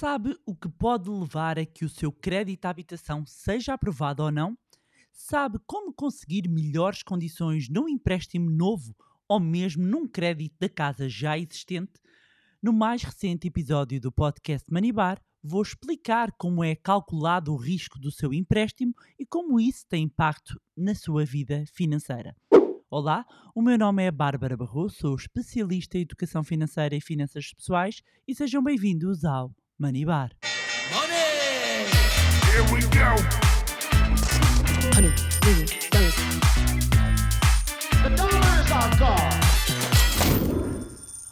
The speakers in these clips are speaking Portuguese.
Sabe o que pode levar a que o seu crédito à habitação seja aprovado ou não? Sabe como conseguir melhores condições num empréstimo novo ou mesmo num crédito da casa já existente? No mais recente episódio do podcast Manibar, vou explicar como é calculado o risco do seu empréstimo e como isso tem impacto na sua vida financeira. Olá, o meu nome é Bárbara Barroso, sou especialista em educação financeira e finanças pessoais e sejam bem-vindos ao Money Bar. Money! Honey.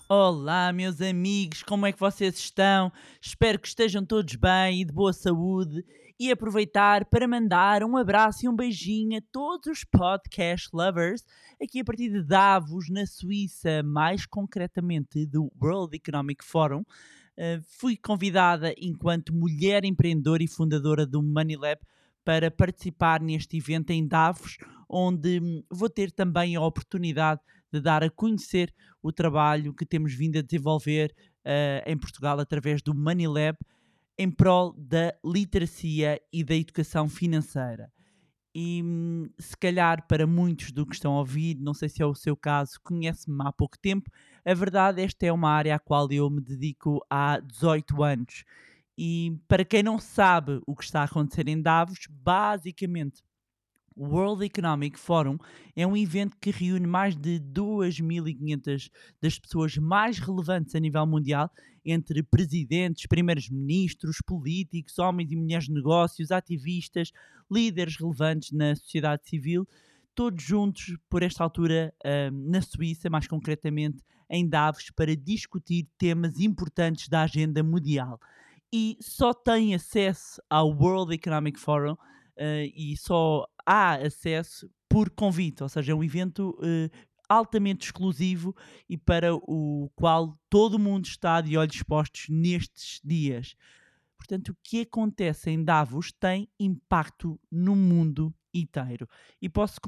Olá, meus amigos, como é que vocês estão? Espero que estejam todos bem e de boa saúde. E aproveitar para mandar um abraço e um beijinho a todos os podcast lovers aqui a partir de Davos, na Suíça, mais concretamente do World Economic Forum. Uh, fui convidada enquanto mulher empreendedora e fundadora do Money Lab para participar neste evento em Davos, onde hum, vou ter também a oportunidade de dar a conhecer o trabalho que temos vindo a desenvolver uh, em Portugal através do Money Lab em prol da literacia e da educação financeira. E hum, se calhar para muitos do que estão a ouvir, não sei se é o seu caso, conhece-me há pouco tempo, a verdade esta é uma área à qual eu me dedico há 18 anos. E para quem não sabe o que está a acontecer em Davos, basicamente o World Economic Forum é um evento que reúne mais de 2.500 das pessoas mais relevantes a nível mundial, entre presidentes, primeiros-ministros, políticos, homens e mulheres de negócios, ativistas, líderes relevantes na sociedade civil, todos juntos por esta altura uh, na Suíça, mais concretamente em Davos, para discutir temas importantes da agenda mundial. E só tem acesso ao World Economic Forum uh, e só há acesso por convite, ou seja, é um evento uh, altamente exclusivo e para o qual todo mundo está de olhos postos nestes dias. Portanto, o que acontece em Davos tem impacto no mundo inteiro. E posso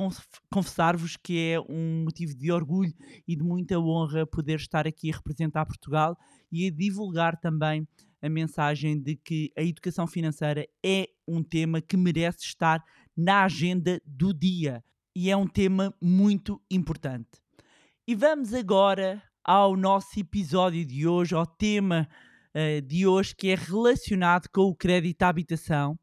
confessar-vos que é um motivo de orgulho e de muita honra poder estar aqui a representar Portugal e a divulgar também a mensagem de que a educação financeira é um tema que merece estar na agenda do dia e é um tema muito importante. E vamos agora ao nosso episódio de hoje, ao tema uh, de hoje que é relacionado com o crédito à habitação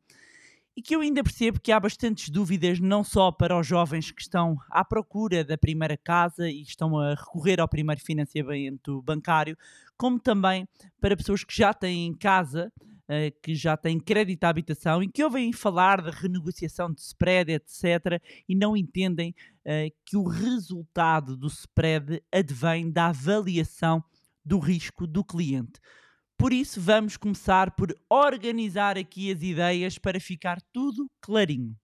e que eu ainda percebo que há bastantes dúvidas, não só para os jovens que estão à procura da primeira casa e estão a recorrer ao primeiro financiamento bancário, como também para pessoas que já têm casa, uh, que já têm crédito à habitação e que ouvem falar de renegociação de spread, etc., e não entendem uh, que o resultado do spread advém da avaliação do risco do cliente. Por isso, vamos começar por organizar aqui as ideias para ficar tudo clarinho.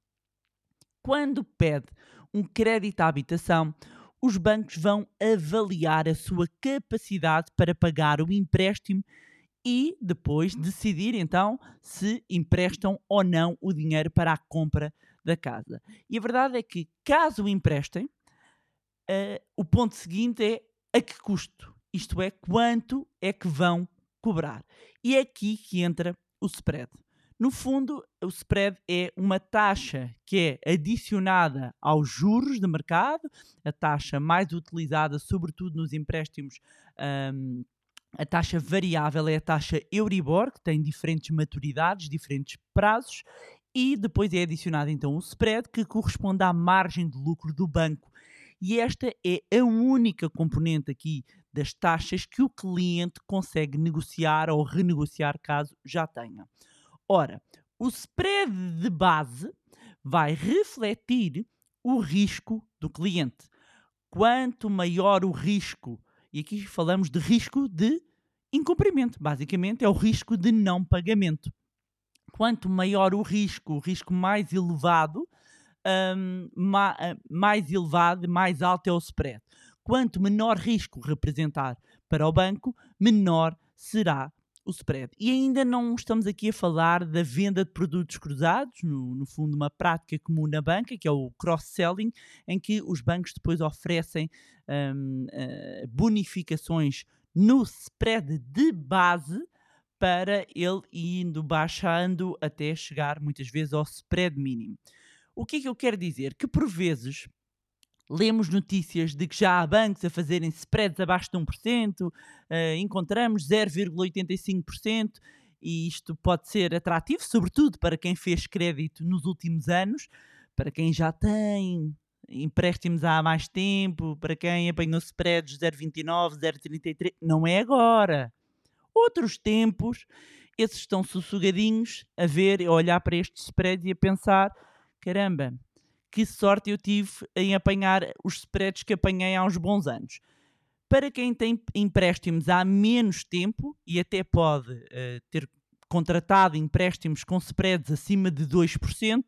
Quando pede um crédito à habitação, os bancos vão avaliar a sua capacidade para pagar o empréstimo e depois decidir então se emprestam ou não o dinheiro para a compra da casa. E a verdade é que, caso emprestem, uh, o ponto seguinte é a que custo? Isto é, quanto é que vão cobrar. E é aqui que entra o spread. No fundo, o spread é uma taxa que é adicionada aos juros de mercado, a taxa mais utilizada, sobretudo nos empréstimos. Um, a taxa variável é a taxa Euribor, que tem diferentes maturidades, diferentes prazos, e depois é adicionado então o spread, que corresponde à margem de lucro do banco. E esta é a única componente aqui das taxas que o cliente consegue negociar ou renegociar caso já tenha. Ora, o spread de base vai refletir o risco do cliente. Quanto maior o risco, e aqui falamos de risco de incumprimento, basicamente é o risco de não pagamento. Quanto maior o risco, o risco mais elevado, um, ma mais elevado, mais alto é o spread quanto menor risco representar para o banco, menor será o spread. E ainda não estamos aqui a falar da venda de produtos cruzados, no, no fundo, uma prática comum na banca, que é o cross-selling, em que os bancos depois oferecem um, uh, bonificações no spread de base para ele indo baixando até chegar muitas vezes ao spread mínimo. O que é que eu quero dizer? Que por vezes lemos notícias de que já há bancos a fazerem spreads abaixo de 1%, eh, encontramos 0,85%, e isto pode ser atrativo, sobretudo para quem fez crédito nos últimos anos, para quem já tem empréstimos há mais tempo, para quem apanhou spreads 0,29, 0,33, não é agora. Outros tempos, esses estão sussurradinhos a ver, a olhar para estes spreads e a pensar: caramba, que sorte eu tive em apanhar os spreads que apanhei há uns bons anos. Para quem tem empréstimos há menos tempo e até pode uh, ter contratado empréstimos com spreads acima de 2%,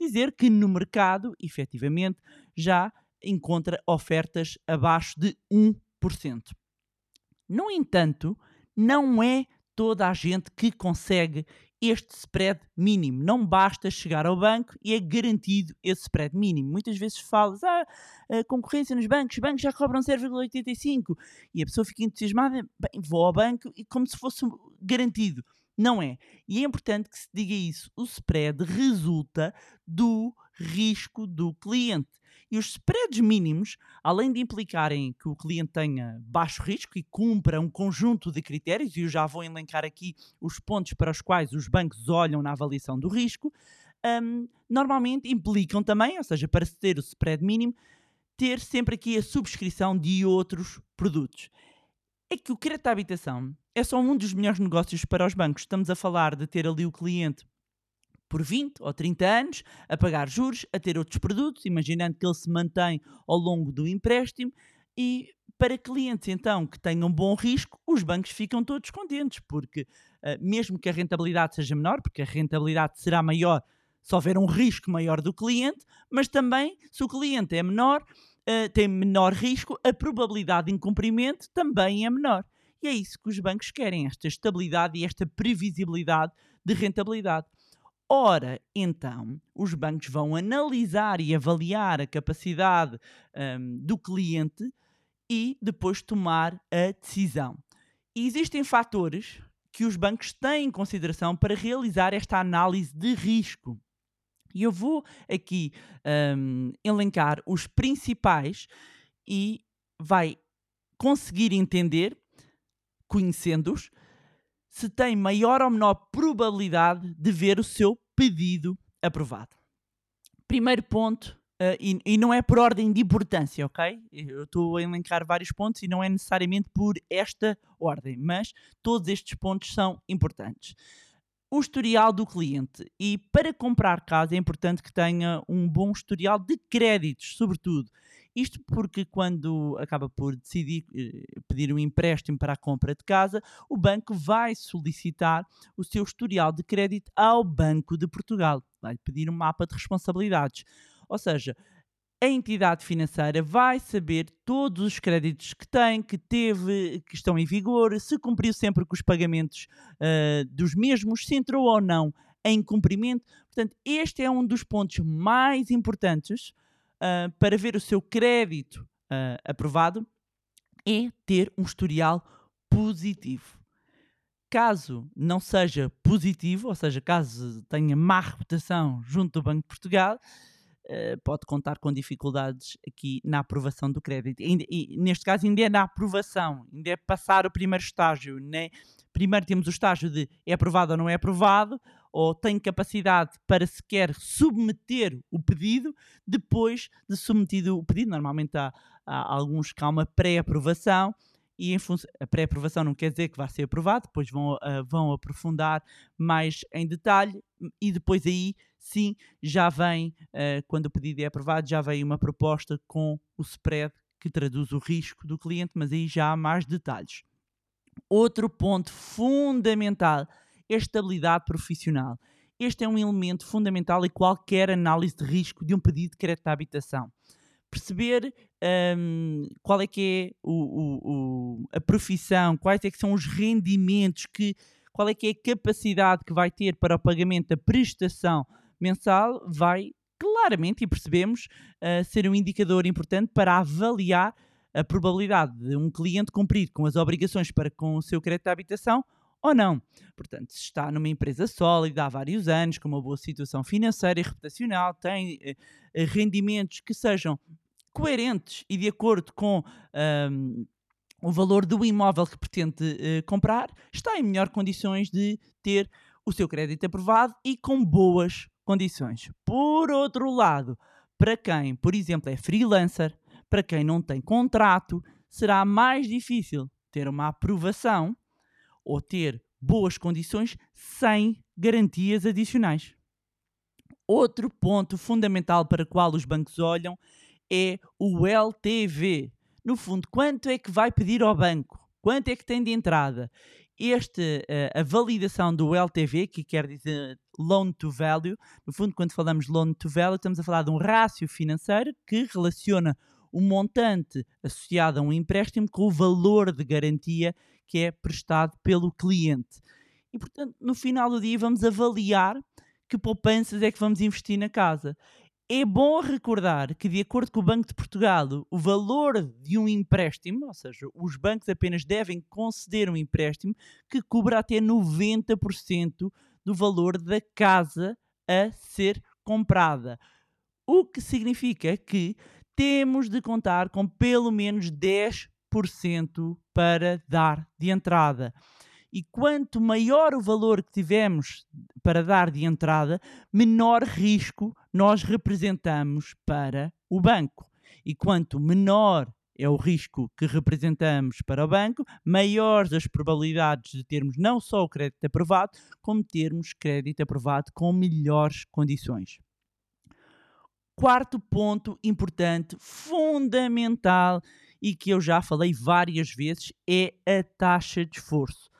dizer que no mercado, efetivamente, já encontra ofertas abaixo de 1%. No entanto, não é toda a gente que consegue este spread mínimo. Não basta chegar ao banco e é garantido esse spread mínimo. Muitas vezes falas, ah, concorrência nos bancos, os bancos já cobram 0,85 e a pessoa fica entusiasmada, bem, vou ao banco e como se fosse garantido. Não é. E é importante que se diga isso. O spread resulta do risco do cliente. E os spreads mínimos, além de implicarem que o cliente tenha baixo risco e cumpra um conjunto de critérios, e eu já vou elencar aqui os pontos para os quais os bancos olham na avaliação do risco, um, normalmente implicam também, ou seja, para se ter o spread mínimo, ter sempre aqui a subscrição de outros produtos. É que o crédito à habitação é só um dos melhores negócios para os bancos. Estamos a falar de ter ali o cliente por 20 ou 30 anos, a pagar juros, a ter outros produtos, imaginando que ele se mantém ao longo do empréstimo. E para clientes, então, que tenham bom risco, os bancos ficam todos contentes, porque uh, mesmo que a rentabilidade seja menor, porque a rentabilidade será maior se houver um risco maior do cliente, mas também se o cliente é menor, uh, tem menor risco, a probabilidade de incumprimento também é menor. E é isso que os bancos querem, esta estabilidade e esta previsibilidade de rentabilidade. Ora, então, os bancos vão analisar e avaliar a capacidade um, do cliente e depois tomar a decisão. E existem fatores que os bancos têm em consideração para realizar esta análise de risco. E eu vou aqui um, elencar os principais e vai conseguir entender, conhecendo-os, se tem maior ou menor probabilidade de ver o seu pedido aprovado. Primeiro ponto, uh, e, e, não é por ordem de importância, ok? Eu estou a elencar vários pontos e não é necessariamente por esta ordem, mas todos estes pontos são importantes. O historial do cliente. E para comprar casa é importante que tenha um bom historial de créditos, sobretudo. Isto porque quando acaba por decidir eh, pedir um empréstimo para a compra de casa, o banco vai solicitar o seu historial de crédito ao Banco de Portugal. Vai pedir um mapa de responsabilidades. Ou seja, a entidade financeira vai saber todos os créditos que tem, que teve, que estão em vigor, se cumpriu sempre com os pagamentos uh, dos mesmos, se entrou ou não em cumprimento. Portanto, este é um dos pontos mais importantes uh, para ver o seu crédito uh, aprovado é ter um historial positivo. Caso não seja positivo, ou seja, caso tenha má reputação junto do Banco de Portugal, uh, pode contar com dificuldades aqui na aprovação do crédito. E, neste caso, ainda é na aprovação, ainda é passar o primeiro estágio. Né? Primeiro temos o estágio de é aprovado ou não é aprovado, ou tem capacidade para sequer submeter o pedido, depois de submetido o pedido, normalmente há, há alguns que há uma pré-aprovação, e a pré-aprovação não quer dizer que vai ser aprovado, depois vão, uh, vão aprofundar mais em detalhe e depois aí sim já vem, uh, quando o pedido é aprovado, já vem uma proposta com o spread que traduz o risco do cliente, mas aí já há mais detalhes. Outro ponto fundamental estabilidade profissional. Este é um elemento fundamental em qualquer análise de risco de um pedido de crédito à habitação. Perceber um, qual é que é o, o, o, a profissão, quais é que são os rendimentos, que, qual é que é a capacidade que vai ter para o pagamento da prestação mensal, vai claramente, e percebemos, uh, ser um indicador importante para avaliar a probabilidade de um cliente cumprir com as obrigações para com o seu crédito à habitação ou não. Portanto, se está numa empresa sólida há vários anos, com uma boa situação financeira e reputacional, tem eh, eh, rendimentos que sejam coerentes e de acordo com ahm, o valor do imóvel que pretende eh, comprar, está em melhor condições de ter o seu crédito aprovado e com boas condições. Por outro lado, para quem, por exemplo, é freelancer, para quem não tem contrato, será mais difícil ter uma aprovação ou ter boas condições sem garantias adicionais. Outro ponto fundamental para o qual os bancos olham é o LTV. No fundo, quanto é que vai pedir ao banco? Quanto é que tem de entrada? Este, eh, a validação do LTV, que quer dizer Loan to Value, no fundo, quando falamos Loan to Value, estamos a falar de um rácio financeiro que relaciona o montante associado a um empréstimo com o valor de garantia que é prestado pelo cliente. E, portanto, no final do dia, vamos avaliar que poupanças é que vamos investir na casa. É bom recordar que, de acordo com o Banco de Portugal, o valor de um empréstimo, ou seja, os bancos apenas devem conceder um empréstimo que cubra até 90% do valor da casa a ser comprada. O que significa que temos de contar com pelo menos 10% para dar de entrada. E quanto maior o valor que tivermos para dar de entrada, menor risco nós representamos para o banco. E quanto menor é o risco que representamos para o banco, maiores as probabilidades de termos não só o crédito aprovado, como termos crédito aprovado com melhores condições. Quarto ponto importante, fundamental e que eu já falei várias vezes é a taxa de esforço.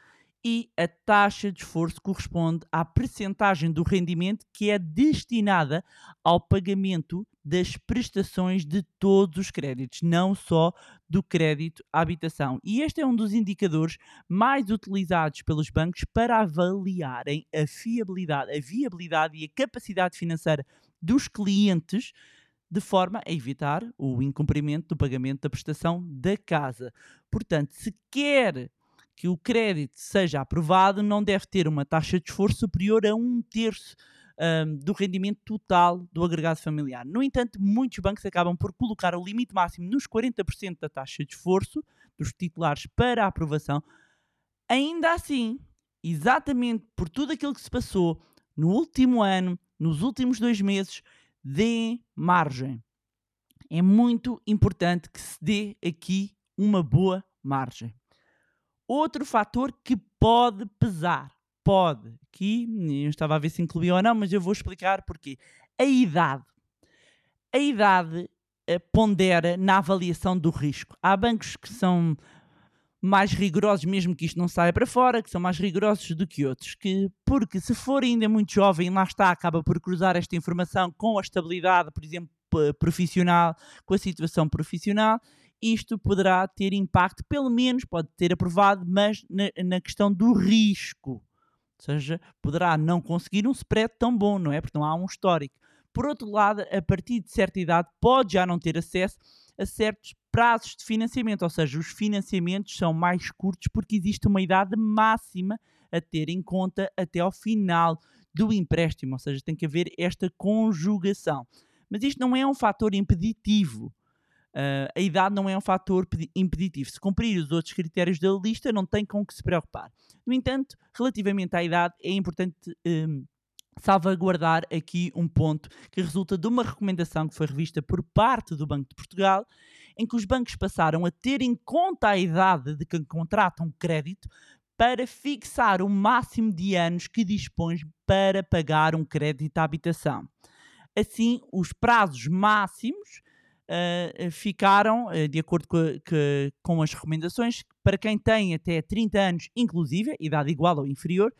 E a taxa de esforço corresponde à percentagem do rendimento que é destinada ao pagamento das prestações de todos os créditos, não só do crédito à habitação. E este é um dos indicadores mais utilizados pelos bancos para avaliarem a fiabilidade, a viabilidade e a capacidade financeira dos clientes de forma a evitar o incumprimento do pagamento da prestação da casa. Portanto, se quer que o crédito seja aprovado, não deve ter uma taxa de esforço superior a um terço um, do rendimento total do agregado familiar. No entanto, muitos bancos acabam por colocar o limite máximo nos 40% da taxa de esforço dos titulares para a aprovação. Ainda assim, exatamente por tudo aquilo que se passou no último ano, nos últimos dois meses, deem margem. É muito importante que se dê aqui uma boa margem. Outro fator que pode pesar, pode, aqui eu estava a ver se incluía ou não, mas eu vou explicar porquê. A idade. A idade eh, pondera na avaliação do risco. Há bancos que são mais rigorosos, mesmo que isto não saia para fora, que são mais rigorosos do que outros, que porque se for ainda muito jovem, lá está, acaba por cruzar esta informação com a estabilidade, por exemplo, profissional, com a situação profissional, isto poderá ter impacto, pelo menos pode ter aprovado, mas na, na questão do risco. Ou seja, poderá não conseguir um spread tão bom, não é? Porque não há um histórico. Por outro lado, a partir de certa idade, pode já não ter acesso a certos prazos de financiamento, ou seja, os financiamentos são mais curtos porque existe uma idade máxima a ter em conta até ao final do empréstimo, ou seja, tem que haver esta conjugação. Mas isto não é um fator impeditivo. Uh, a idade não é um fator impeditivo. Se cumprir os outros critérios da lista, não tem com que se preocupar. No entanto, relativamente à idade, é importante um, salvaguardar aqui um ponto que resulta de uma recomendação que foi revista por parte do Banco de Portugal, em que os bancos passaram a ter em conta a idade de quem contratam crédito para fixar o máximo de anos que dispõe para pagar um crédito à habitação. Assim, os prazos máximos uh, ficaram, uh, de acordo com, que, com as recomendações, para quem tem até 30 anos, inclusive, idade igual ou inferior,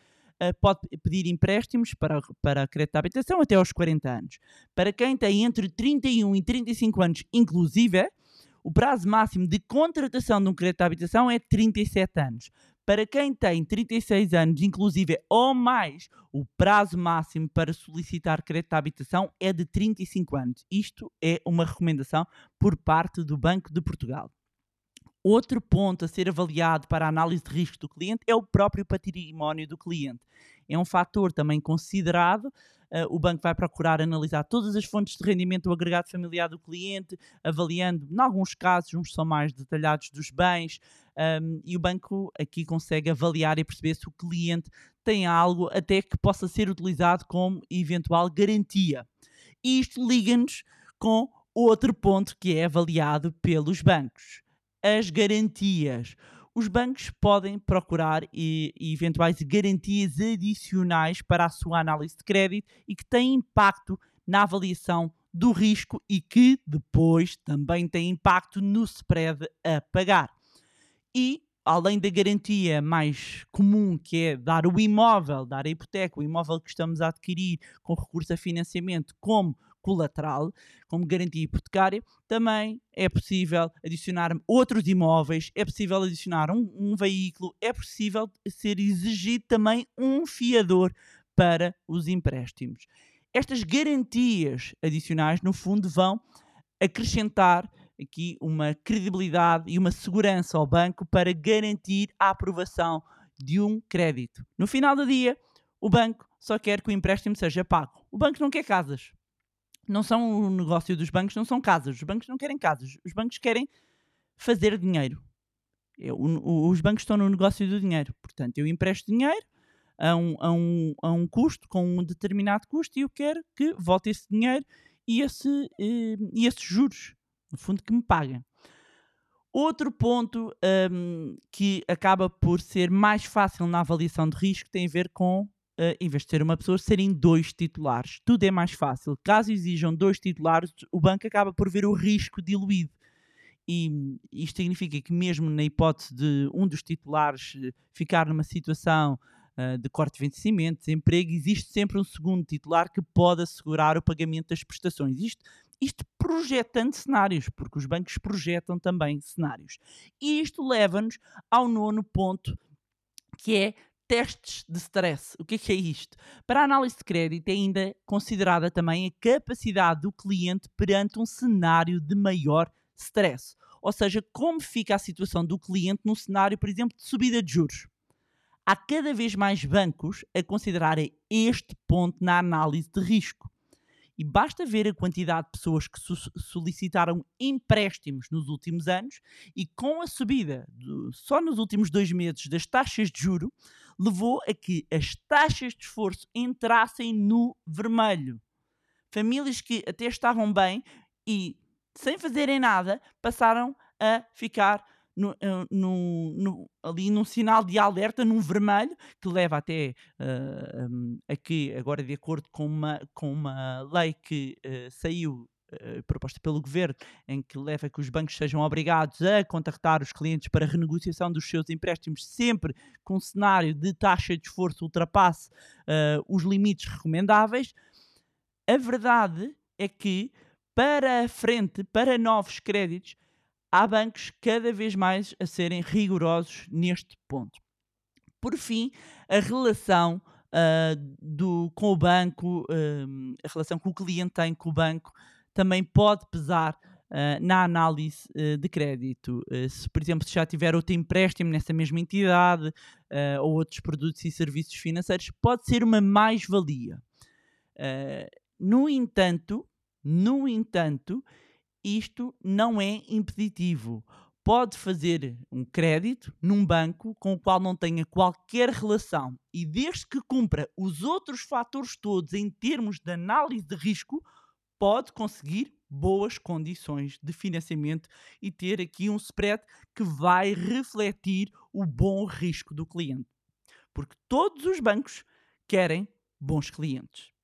pode pedir empréstimos para, para crédito de habitação até aos 40 anos. Para quem tem entre 31 e 35 anos, inclusive, o prazo máximo de contratação de um crédito de habitação é 37 anos. Para quem tem 36 anos, inclusive ou mais, o prazo máximo para solicitar crédito de habitação é de 35 anos. Isto é uma recomendação por parte do Banco de Portugal. Outro ponto a ser avaliado para a análise de risco do cliente é o próprio património do cliente. É um fator também considerado. Uh, o banco vai procurar analisar todas as fontes de rendimento do agregado familiar do cliente, avaliando, em alguns casos, uns são mais detalhados dos bens, um, e o banco aqui consegue avaliar e perceber se o cliente tem algo até que possa ser utilizado como eventual garantia. Isto liga-nos com outro ponto que é avaliado pelos bancos: as garantias. Os bancos podem procurar e, e eventuais garantias adicionais para a sua análise de crédito e que têm impacto na avaliação do risco e que depois também têm impacto no spread a pagar. E além da garantia mais comum, que é dar o imóvel, dar a hipoteca, o imóvel que estamos a adquirir com recurso a financiamento como colateral, como garantia hipotecária, também é possível adicionar outros imóveis, é possível adicionar um, um veículo, é possível ser exigido também um fiador para os empréstimos. Estas garantias adicionais, no fundo, vão acrescentar aqui uma credibilidade e uma segurança ao banco para garantir a aprovação de um crédito. No final do dia, o banco só quer que o empréstimo seja pago. O banco não quer casas não são o negócio dos bancos, não são casas. Os bancos não querem casas. Os bancos querem fazer dinheiro. Eu, o, os bancos estão no negócio do dinheiro. Portanto, eu empresto dinheiro a um, a, um, a um custo, com um determinado custo, e eu quero que volte esse dinheiro e, esse, eh, e esses juros, no fundo, que me paguem. Outro ponto um, que acaba por ser mais fácil na avaliação de risco tem a ver com uh, em vez de ser uma pessoa, serem dois titulares. Tudo é mais fácil. Caso exijam dois titulares, o banco acaba por ver o risco diluído. E isto significa que, mesmo na hipótese de um dos titulares eh, ficar numa situação uh, de corte de vencimento, desemprego, existe sempre um segundo titular que pode assegurar o pagamento das prestações. Isto, isto projetando cenários, porque os bancos projetam também cenários. E isto leva-nos ao nono ponto, que é testes de stress. O que é, que é isto? Para a análise de crédito é ainda considerada também a capacidade do cliente perante um cenário de maior stress. Ou seja, como fica a situação do cliente num cenário, por exemplo, de subida de juros. Há cada vez mais bancos a considerarem este ponto na análise de risco. E basta ver a quantidade de pessoas que solicitaram empréstimos nos últimos anos e com a subida, do, só nos últimos dois meses, das taxas de juro, levou a que as taxas de esforço entrassem no vermelho. Famílias que até estavam bem e, sem fazerem nada, passaram a ficar no, eh, no, no, ali num sinal de alerta, num vermelho, que leva até uh, um, a que, agora de acordo com uma, com uma lei que uh, saiu Uh, proposta pelo governo, em que leva que os bancos sejam obrigados a contactar os clientes para renegociação dos seus empréstimos, sempre com um cenário de taxa de esforço ultrapasse uh, os limites recomendáveis. A verdade é que, para a frente, para novos créditos, há bancos cada vez mais a serem rigorosos neste ponto. Por fim, a relação uh, do, com o banco, uh, a relação que o cliente tem com o banco, também pode pesar Uh, na análise uh, de crédito. Uh, se, por exemplo, se já tiver outro empréstimo nessa mesma entidade ou outros produtos e serviços financeiros, pode ser uma mais-valia. no entanto, no entanto, isto não é impeditivo. Pode fazer um crédito num banco com o qual não tenha qualquer relação e, desde que cumpra os outros fatores todos em termos de análise de risco, pode conseguir boas condições de financiamento e ter aqui um spread que vai refletir o bom risco do cliente. Porque todos os bancos querem bons clientes.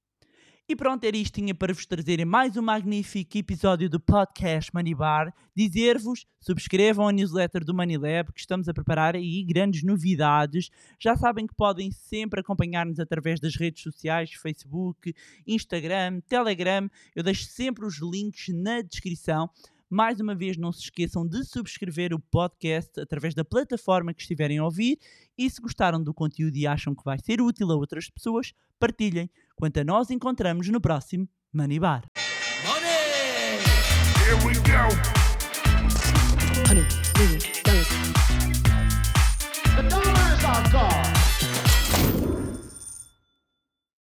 E pronto, era isto tinha para vos trazer mais um magnífico episódio do podcast Money Bar. Dizer-vos, subscrevam a newsletter do Money Lab, que estamos a preparar aí grandes novidades. Já sabem que podem sempre acompanhar-nos através das redes sociais, Facebook, Instagram, Telegram. Eu deixo sempre os links na descrição. Mais uma vez, não se esqueçam de subscrever o podcast através da plataforma que estiverem a ouvir. E se gostaram do conteúdo e acham que vai ser útil a outras pessoas, partilhem. Quanto a nós, encontramos no próximo Money Bar. Money!